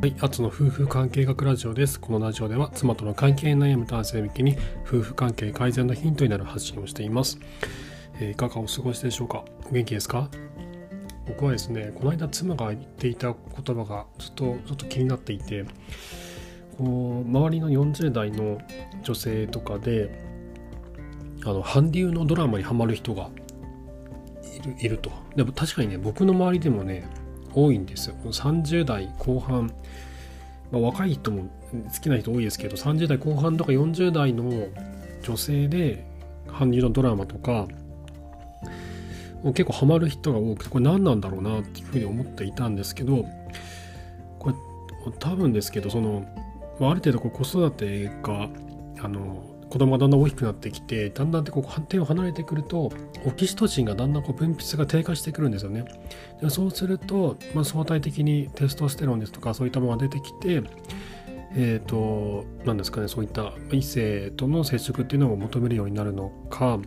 はい、アツの夫婦関係学ラジオです。このラジオでは妻との関係に悩む男性向けに夫婦関係改善のヒントになる発信をしています。えー、いかがお過ごしでしょうか？お元気ですか？僕はですね、この間妻が言っていた言葉がずっとちょっと気になっていて、こう周りの40代の女性とかで、あの韓流のドラマにハマる人がいるいると。でも確かにね、僕の周りでもね、多いんですよ。30代後半、まあ、若い人も好きな人多いですけど、30代後半とか40代の女性で韓流のドラマとか、結構ハマる人が多くて、これ何なんだろうなっていうふうに思っていたんですけど、これ多分ですけど、そのま、ある程度こう子育てが、あの、子供がだんだん大きくなってきてだんだんこう手を離れてくるとオキシトシンがだんだんこう分泌が低下してくるんですよね。でそうすると、まあ、相対的にテストステロンですとかそういったものが出てきてえっ、ー、と何ですかねそういった異性との接触っていうのを求めるようになるのか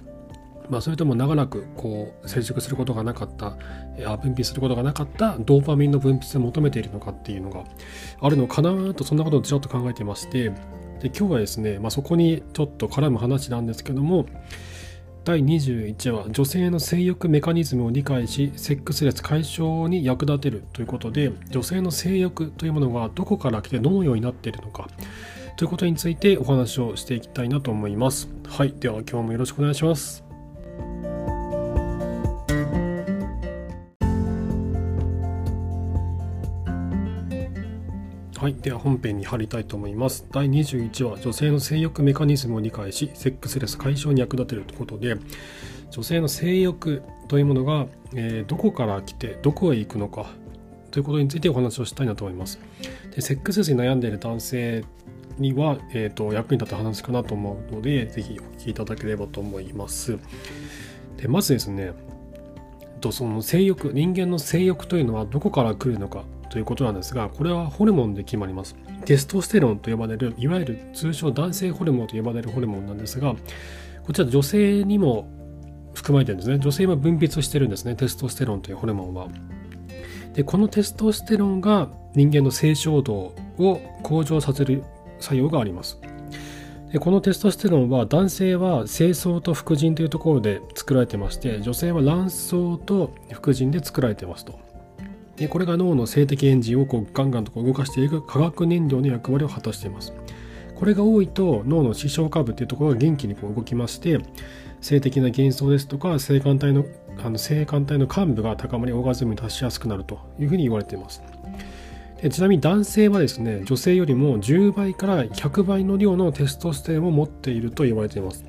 まあ、それとも長らくこう接触することがなかったあ分泌することがなかったドーパミンの分泌を求めているのかっていうのがあるのかなとそんなことをちょっと考えてましてで今日はですね、まあ、そこにちょっと絡む話なんですけども第21話女性の性欲メカニズムを理解しセックスレス解消に役立てるということで女性の性欲というものがどこから来てどのようになっているのかということについてお話をしていきたいなと思います。はいでは今日もよろしくお願いします。はい。では本編に入りたいと思います。第21話、女性の性欲メカニズムを理解し、セックスレス解消に役立てるということで、女性の性欲というものが、えー、どこから来て、どこへ行くのかということについてお話をしたいなと思います。でセックスレスに悩んでいる男性には、えーと、役に立つ話かなと思うので、ぜひお聞きいただければと思います。でまずですね、とその性欲人間の性欲というのはどこから来るのかということなんですが、これはホルモンで決まります。テストステロンと呼ばれる、いわゆる通称男性ホルモンと呼ばれるホルモンなんですが、こちら女性にも含まれてるんですね。女性は分泌してるんですね、テストステロンというホルモンは。で、このテストステロンが人間の性衝動を向上させる作用があります。でこのテストステロンは男性は精巣と副腎というところで作られてまして女性は卵巣と副腎で作られてますと。でこれが脳の性的エンジンをこうガンガンとこう動かしていく化学燃料の役割を果たしています。これが多いと脳の視床下部っていうところが元気にこう動きまして性的な幻想ですとか性感帯のあの性感帯の幹部が高まりオーガズムに達しやすくなるというふうに言われています。でちなみに男性はですね女性よりも10倍から100倍の量のテストステロンを持っていると言われています。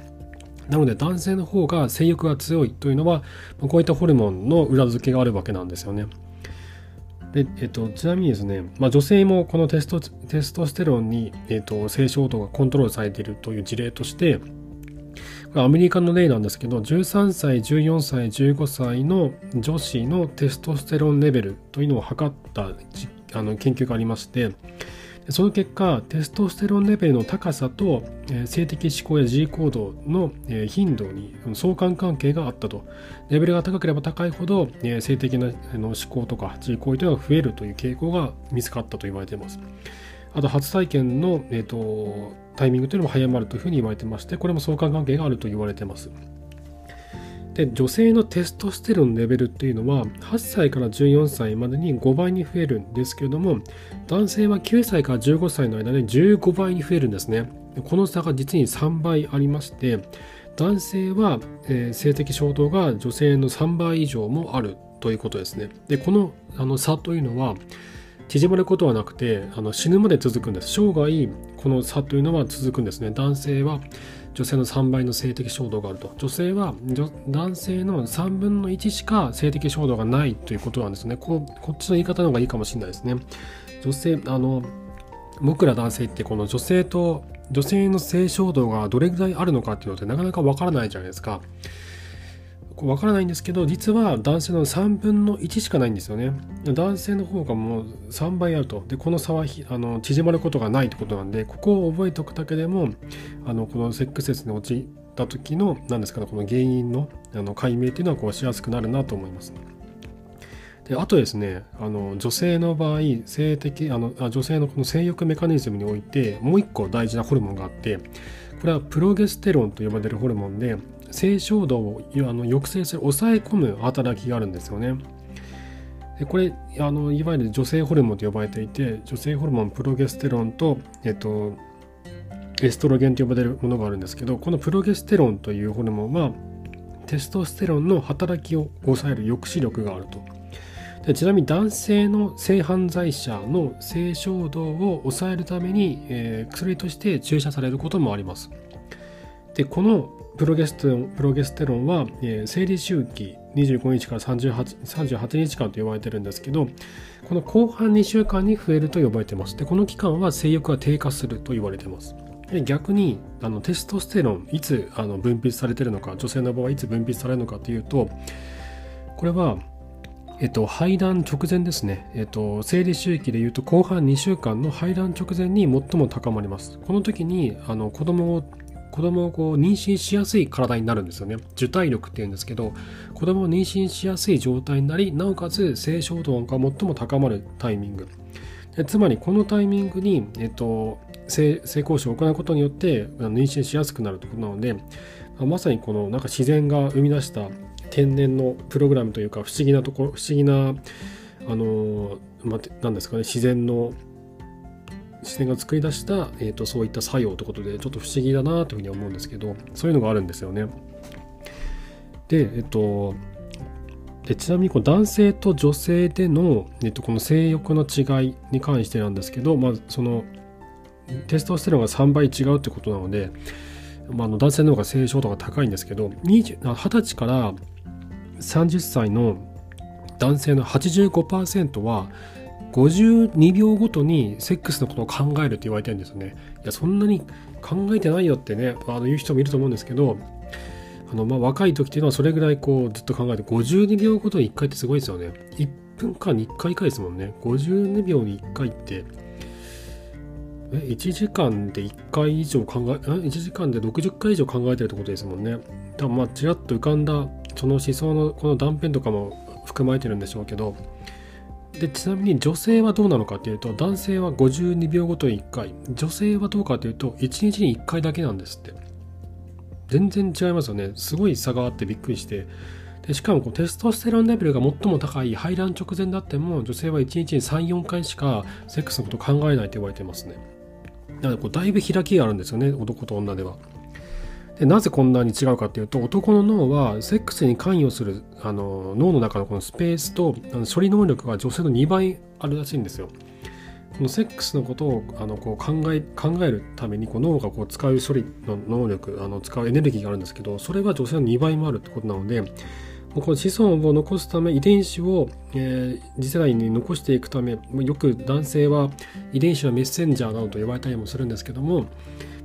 なので男性の方が性欲が強いというのはこういったホルモンの裏付けがあるわけなんですよね。で、えっと、ちなみにですね、まあ、女性もこのテストテストステロンに、えっと、性衝動がコントロールされているという事例として、アメリカの例なんですけど、13歳、14歳、15歳の女子のテストステロンレベルというのを測ったあの研究がありまして、その結果、テストステロンレベルの高さと、性的思考や自 G 行動の、頻度に相関関係があったと。レベルが高ければ高いほど、性的な思考とか G 行為というのが増えるという傾向が見つかったと言われています。あと、初体験の、えーとタイミングというのも早まるというふうに言われてまして、これも相関関係があると言われています。で女性のテストステロンレベルっていうのは8歳から14歳までに5倍に増えるんですけれども男性は9歳から15歳の間で15倍に増えるんですね。この差が実に3倍ありまして男性は、えー、性的衝動が女性の3倍以上もあるということですね。でこのあの差というのは縮まることはなくてあの死ぬまで続くんです。生涯この差というのは続くんですね。男性は女性の3倍の性的衝動があると。女性は男性の3分の1しか性的衝動がないということなんですね。ここっちの言い方の方がいいかもしれないですね。女性あの僕ら男性ってこの女性と女性の性衝動がどれぐらいあるのかっていうのってなかなかわからないじゃないですか。わからないんですけど実は男性の3分の1しかないんですよね。男性の方がもう3倍あると。でこの差はあの縮まることがないってことなんでここを覚えておくだけでもあのこのセックスレスに陥った時の何ですかねこの原因のあの解明っていうのはこうしやすくなるなと思います。であとですねあの女性の場合性的あのあ女性のこの性欲メカニズムにおいてもう一個大事なホルモンがあってこれはプロゲステロンと呼ばれるホルモンで性衝動をあの抑制する抑え込む働きがあるんですよね。でこれあのいわゆる女性ホルモンと呼ばれていて女性ホルモンプロゲステロンと、えっと、エストロゲンと呼ばれるものがあるんですけどこのプロゲステロンというホルモンはテストステロンの働きを抑える抑止力があるとでちなみに男性の性犯罪者の性衝動を抑えるために、えー、薬として注射されることもありますでこのプロゲステロンプロゲステロンは、えー、生理周期25日から 38, 38日間と呼ばれてるんですけどこの後半2週間に増えると呼ばれてます。でこの期間は性欲が低下すると言われてます。逆にあのテストステロンいつあの分泌されてるのか女性の場合いつ分泌されるのかというとこれはえっと、排卵直前ですね、えっと、生理周期でいうと後半2週間の排卵直前に最も高まります。この時にあの子供を子供をこう妊娠しやすい体になるんですよね。受胎力っていうんですけど、子供を妊娠しやすい状態になり、なおかつ性衝動が最も高まるタイミング。つまりこのタイミングに、えっと、性交渉を行うことによって妊娠しやすくなるということなので、まさにこのなんか自然が生み出した天然のプログラムというか不思議なところ、不思議な、あの、まあ、なんですかね、自然の視点が作り出した、えーと、そういった作用ということでちょっと不思議だなというふうに思うんですけどそういうのがあるんですよね。で、えっ、とでちなみにこう男性と女性での、えっ、と、この性欲の違いに関してなんですけど、まあ、そのテストステロンが3倍違うってことなので、まあ、の男性の方が性衝動が高いんですけど 20, 20歳から30歳の男性の85%は52秒ごとにセックスのことを考えるって言われてるんですよね。いや、そんなに考えてないよってね、あの言う人もいると思うんですけど、あのまあ、若い時っていうのはそれぐらいこうずっと考えて、52秒ごとに1回ってすごいですよね。1分間に1回回ですもんね。52秒に1回って、え、1時間で1回以上考え、1時間で60回以上考えてるってことですもんね。多分まあ、ちらっと浮かんだ、その思想のこの断片とかも含まれてるんでしょうけど、でちなみに女性はどうなのかというと男性は52秒ごとに1回女性はどうかというと1日に1回だけなんですって。全然違いますよね。すごい差があってびっくりして。でしかもこうテストステロンレベルが最も高い排卵直前であっても女性は1日に34回しかセックスのこと考えないと言われてますね。なのでこうだいぶ開きがあるんですよね。男と女では。でなぜこんなに違うかっていうと男の脳はセックスに関与するあの脳の中のこのスペースとあの処理能力が女性の2倍あるらしいんですよ。このセックスのことをあのこう考え考えるためにこう脳がこう使う処理の能力あの使うエネルギーがあるんですけどそれは女性の2倍もあるってことなのでこの子孫を残すため遺伝子を、えー、次世代に残していくためよく男性は遺伝子のメッセンジャーなどと呼ばれたりもするんですけども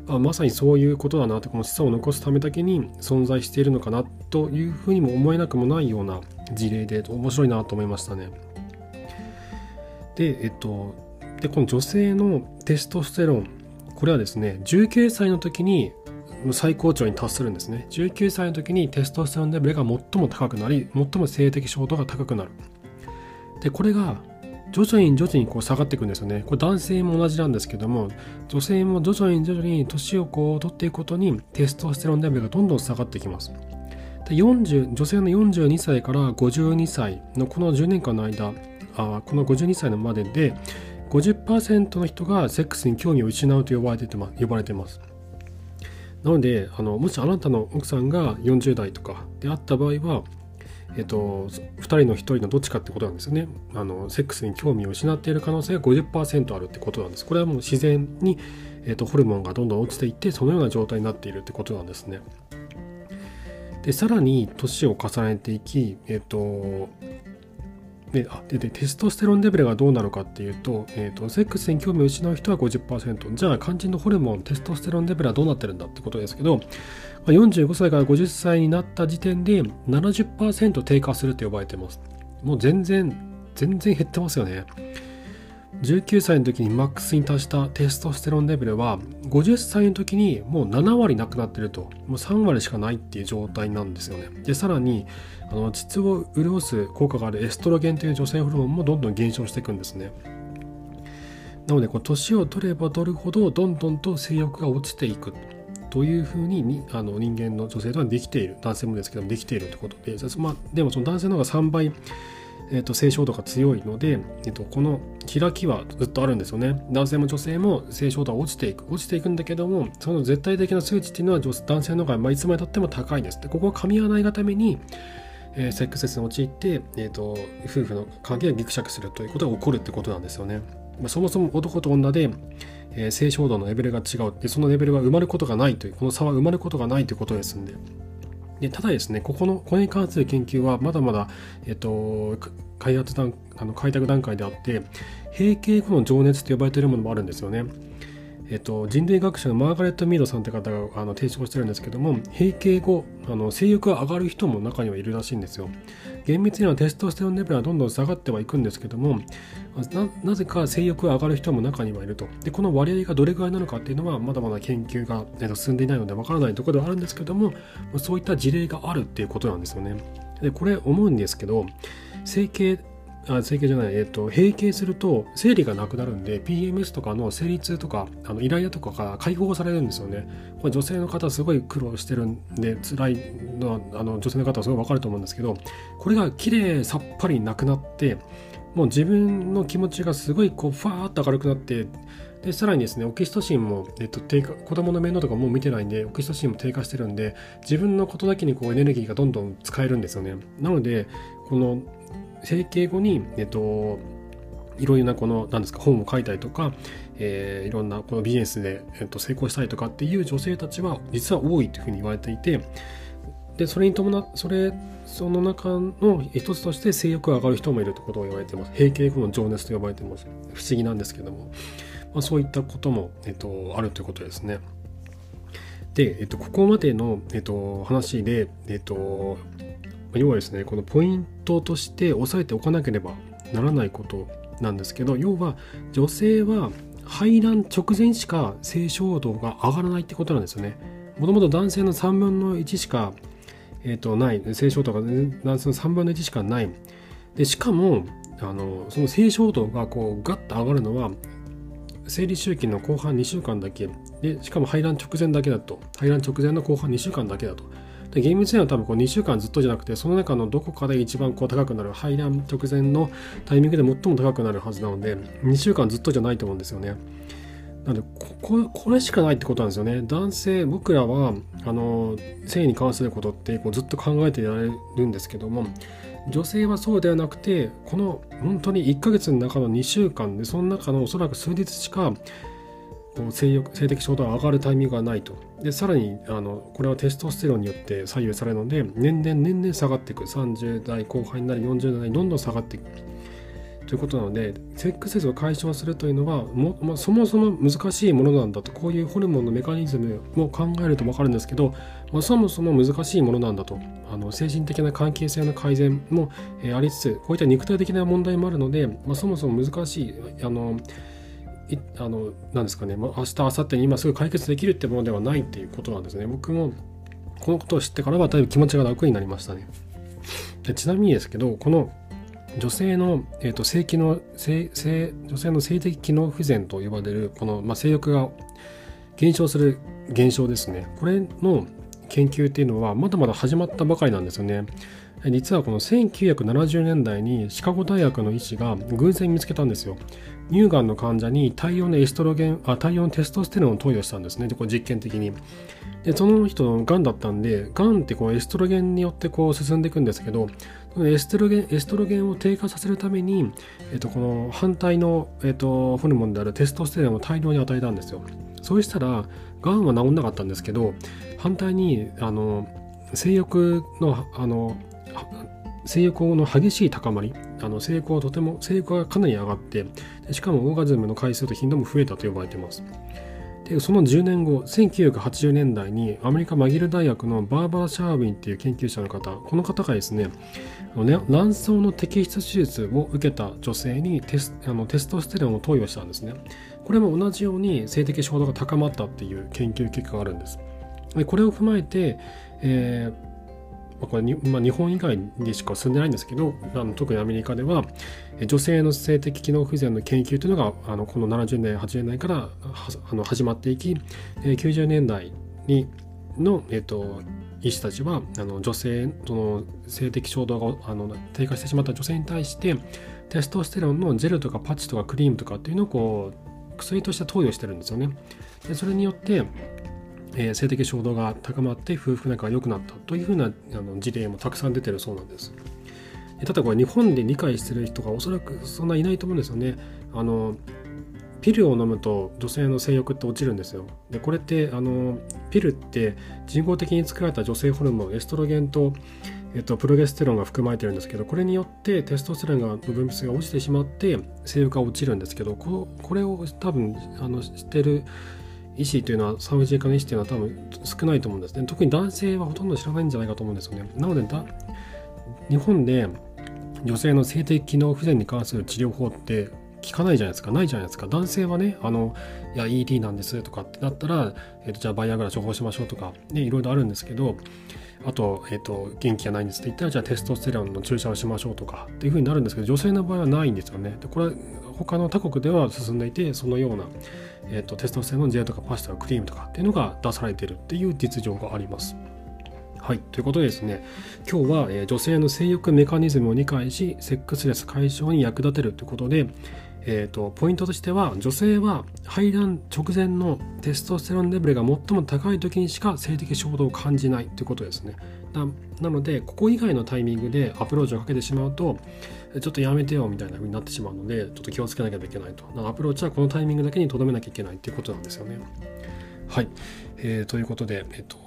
あまさにそういうことだなってこの子孫を残すためだけに存在しているのかなというふうにも思えなくもないような事例で面白いなと思いましたね。で、えっと、でこの女性のテストステロンこれはですね19歳の時に最高潮に達するんですね19歳の時にテストステロンレベルが最も高くなり最も性的衝動が高くなるでこれが徐々に徐々にこう下がっていくんですよね。これ男性も同じなんですけども、女性も徐々に徐々に年をこう取っていくことにテストステロンレベルがどんどん下がってきます。で40女性の42歳から52歳のこの10年間の間、あこの52歳のまでで50%の人がセックスに興味を失うと呼ばれてて、ま、呼ばれてます。なのであの、もしあなたの奥さんが40代とかであった場合は、えっと、2人の1人のどっちかってことなんですよね。あのセックスに興味を失っている可能性が50%あるってことなんです。これはもう自然に、えっと、ホルモンがどんどん落ちていってそのような状態になっているってことなんですね。でさらに年を重ねていき、えっと、であででテストステロンレベルがどうなのかっていうと,、えーと、セックスに興味を失う人は50%じゃあ肝心のホルモンテストステロンレベルはどうなってるんだってことですけど45歳から50歳になった時点で70%低下すると呼ばれてます。もう全然全然減ってますよね。19歳の時にマックスに達したテストステロンレベルは50歳の時にもう7割なくなってると。もう3割しかないっていう状態なんですよね。でさらにあの膣を潤す効果があるエストロゲンという女性ホルモンもどんどん減少していくんですね。なのでこう年を取れば取るほどどんどんと性欲が落ちていく。というふうににあの人間の女性とはできている。男性もですけどもできているということで、まあ、でもその男性の方が3倍えーと、性衝動が強いので、えーと、この開きはずっとあるんですよね。男性も女性も性衝動は落ちていく。落ちていくんだけどもその絶対的な数値っていうのは男性の方が、まあ、いつまでたっても高いですでここは噛み合わないがために、えー、セックスに陥って、えーと、夫婦の関係がぎくしゃくするということが起こるってことなんですよね、そもそも男と女でえー、性衝動のレベルが違うでそのレベルは埋まることがないというこの差は埋まることがないということですんででただですねここのこれに関する研究はまだまだ、えっと、開発段あの開拓段階であって閉経後の情熱と呼ばれているものもあるんですよね。えっと、人類学者のマーガレット・ミードさんって方があの提唱してるんですけども閉経後あの性欲が上がる人も中にはいるらしいんですよ。厳密にはテストステロンレベルはどんどん下がってはいくんですけどもなぜか性欲が上がる人も中にはいると。でこの割合がどれぐらいなのかっていうのはまだまだ研究がえ進んでいないのでわからないところではあるんですけどもそういった事例があるっていうことなんですよね。でこれ思うんですけど整形あ整形じゃない、えっ、と、閉経すると生理がなくなるんで、PMS とかの生理痛とか、あのイライラとかが解放されるんですよね。これ女性の方すごい苦労してるんで、辛いのは、あの女性の方はすごいわかると思うんですけど、これが綺麗さっぱりなくなって、もう自分の気持ちがすごいこう、ファーっと明るくなって、で、さらにですね、オキシトシンも、えっと、低下、子供の面倒とかもう見てないんで、オキシトシンも低下してるんで、自分のことだけにこうエネルギーがどんどん使えるんですよね。なので、この整形後に、えっと、いろいろなこの何ですか本を書いたりとか、えー、いろんなこのビジネスで、えっと、成功したりとかっていう女性たちは実は多いというふうに言われていてでそれに伴それその中の一つとして性欲が上がる人もいるということを言われています。閉経後の情熱と呼ばれています。不思議なんですけども、まあ、そういったことも、えっと、あるということですね。で、えっと、ここまでの、えっと、話で、えっと、要はですねこのポイントとして押さえておかなければならないことなんですけど要は女性は排卵直前しか性衝動が上がらないってことなんですよね。もともと男性の3分の1しか、えー、とない。性衝動が男性の3分の1しかない。でしかもあのその性衝動がこうガッと上がるのは生理周期の後半2週間だけ。でしかも排卵直前だけだと。排卵直前の後半2週間だけだと。で厳密には多分こう2週間ずっとじゃなくてその中のどこかで一番こう高くなる排卵直前のタイミングで最も高くなるはずなので2週間ずっとじゃないと思うんですよね。なのでここれしかないってことなんですよね。男性僕らはあの性に関することってこうずっと考えてやれるんですけども女性はそうではなくてこの本当に1ヶ月の中の2週間でその中のおそらく数日しか性欲性的衝動が上がるタイミングがないと。でさらにあのこれはテストステロンによって左右されるので年々年々下がっていく30代後半になり40代にどんどん下がっていく。ということなのでセックスレスを解消するというのはも、まあ、そもそも難しいものなんだと。こういうホルモンのメカニズムも考えると分かるんですけど、まあ、そもそも難しいものなんだと。あの精神的な関係性の改善も、え、ありつつこういった肉体的な問題もあるので、まあ、そもそも難しいあのあのなんですかね、明日明後日に今すぐ解決できるってものではないっていうことなんですね。僕もこのことを知ってからはだいぶ気持ちが楽になりましたね。でちなみにですけどこの女性の、えーと、性機能性性女性の性的機能不全と呼ばれるこの、まあ、性欲が減少する現象ですね。これの研究っていうのはまだまだ始まったばかりなんですよね。実はこの1970年代にシカゴ大学の医師が偶然見つけたんですよ。乳がんの患者に大量のエストロゲンあ大量のテストステロンを投与したんですね。でこれ実験的に。でその人のがんだったんでがんってこうエストロゲンによってこう進んでいくんですけどエストロゲンエストロゲンを低下させるために、えっと、この反対の、えっと、ホルモンであるテストステロンを大量に与えたんですよ。そうしたらがんは治んなかったんですけど反対にあの性欲のあの性欲の激しい高まりあの性欲はとても性欲がかなり上がってしかもオーガズムの回数と頻度も増えたと呼ばれています。でその10年後1980年代にアメリカマギル大学のバーバラ・シャーウィンっていう研究者の方この方がですね卵巣の摘出手術を受けた女性にテスあのテストステロンを投与したんですね。これも同じように性的衝動が高まったっていう研究結果があるんです。でこれを踏まえて、えーこれに、まあ、日本以外にしか進んでないんですけどあの特にアメリカでは女性の性的機能不全の研究というのがあのこの70年80年代からあの始まっていき90年代にの、えっと、医師たちはあの女性その性的衝動があの低下してしまった女性に対してテストステロンのジェルとかパッチとかクリームとかっていうのをこう薬として投与してるんですよね。でそれによってえー、性的衝動が高まって夫婦仲が良くなったというふうなあの事例もたくさん出てるそうなんです。ただこれ日本で理解してる人がおそらくそんないないと思うんですよね。あのピルを飲むと女性の性欲って落ちるんですよ。でこれってあのピルって人工的に作られた女性ホルモンエストロゲンと、えっと、プロゲステロンが含まれてるんですけどこれによってテストステロンの分泌が落ちてしまって性欲が落ちるんですけどここれを多分あの知ってる医師というのは産婦人科の医師というのは多分少ないと思うんです。ね特に男性はほとんど知らないんじゃないかと思うんですよね。なのでだ日本で女性の性的機能不全に関する治療法って聞かないじゃないですか。ないじゃないですか。男性はねあのいや ED なんですとかってなったら、えーと、じゃあバイアグラ処方しましょうとか、ね、いろいろあるんですけどあと,、えーと、元気がないんですって言ったらじゃあテストステロンの注射をしましょうとかっていうふうになるんですけど女性の場合はないんですよね。でこれは他の他国では進んでいてそのような、えーと、テストステロンジェルとかパスタクリームとかっていうのが出されてるっていう実情があります。はい。ということでですね、今日は、えー、女性の性欲メカニズムを理解し、セックスレス解消に役立てるということで、えーと、ポイントとしては女性は排卵直前のテストステロンレベルが最も高い時にしか性的衝動を感じないということですねなのでここ以外のタイミングでアプローチをかけてしまうとちょっとやめてよみたいな風になってしまうのでちょっと気をつけなきゃいけないと。アプローチはこのタイミングだけにとどめなきゃいけないっていうことなんですよね。はい、えー、ということで、えっと、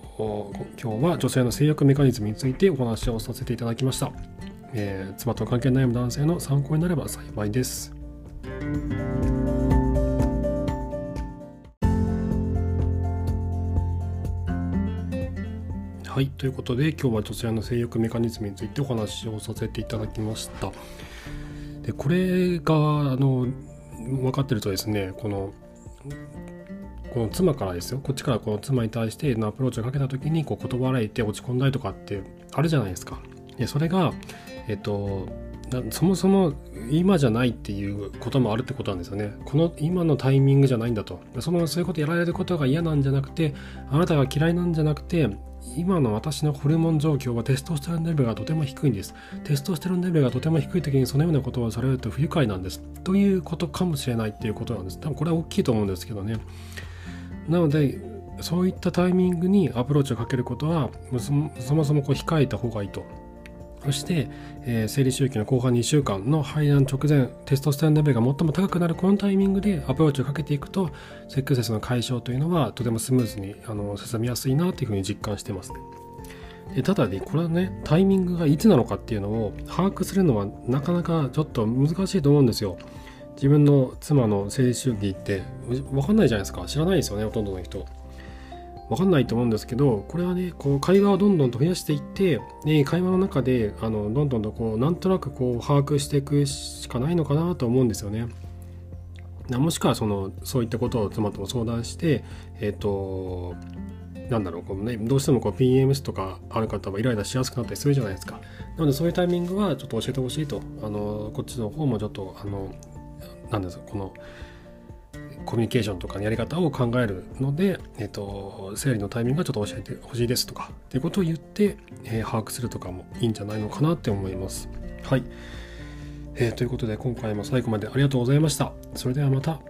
今日は女性の制約メカニズムについてお話をさせていただきました、えー、妻と関係悩む男性の参考になれば幸いです。はい、ということで今日は女性の性欲メカニズムについてお話をさせていただきました。でこれがあの分かってるとですねこのこの妻からですよこっちからこの妻に対してのアプローチをかけた時にこう断られて落ち込んだりとかってあるじゃないですか。でそれがえっとそもそも今じゃないっていうこともあるってことなんですよね。この今のタイミングじゃないんだと。そのそういうことやられることが嫌なんじゃなくて、あなたが嫌いなんじゃなくて、今の私のホルモン状況はテストステロンレベルがとても低いんです。テストステロンレベルがとても低い時にそのようなことをされると不愉快なんです。ということかもしれないっていうことなんです。多分これは大きいと思うんですけどね。なので、そういったタイミングにアプローチをかけることは、そもそもこう控えた方がいいと。そして、えー、生理周期の後半2週間の排卵直前テストステロンレベルが最も高くなるこのタイミングでアプローチをかけていくとセックスレスの解消というのはとてもスムーズにあの進みやすいなというふうに実感してますね。でただねこれはねタイミングがいつなのかっていうのを把握するのはなかなかちょっと難しいと思うんですよ。自分の妻の生理周期って分かんないじゃないですか知らないですよねほとんどの人。分かんないと思うんですけどこれはねこう会話をどんどんと増やしていって、ね、会話の中であのどんどんとこうなんとなくこう把握していくしかないのかなと思うんですよね。もしくはそのそういったことを妻とも相談してえっ、ー、となんだろうこう、ね、どうしてもこう PMS とかある方はイライラしやすくなったりするじゃないですか。なのでそういうタイミングはちょっと教えてほしいとあのこっちの方もちょっとあのなんですかこのコミュニケーションとかのやり方を考えるので、えっ、ー、と、生理のタイミングがちょっと教えてほしいですとか、っていうことを言って、えー、把握するとかもいいんじゃないのかなって思います。はい。えー、ということで今回も最後までありがとうございました。それではまた。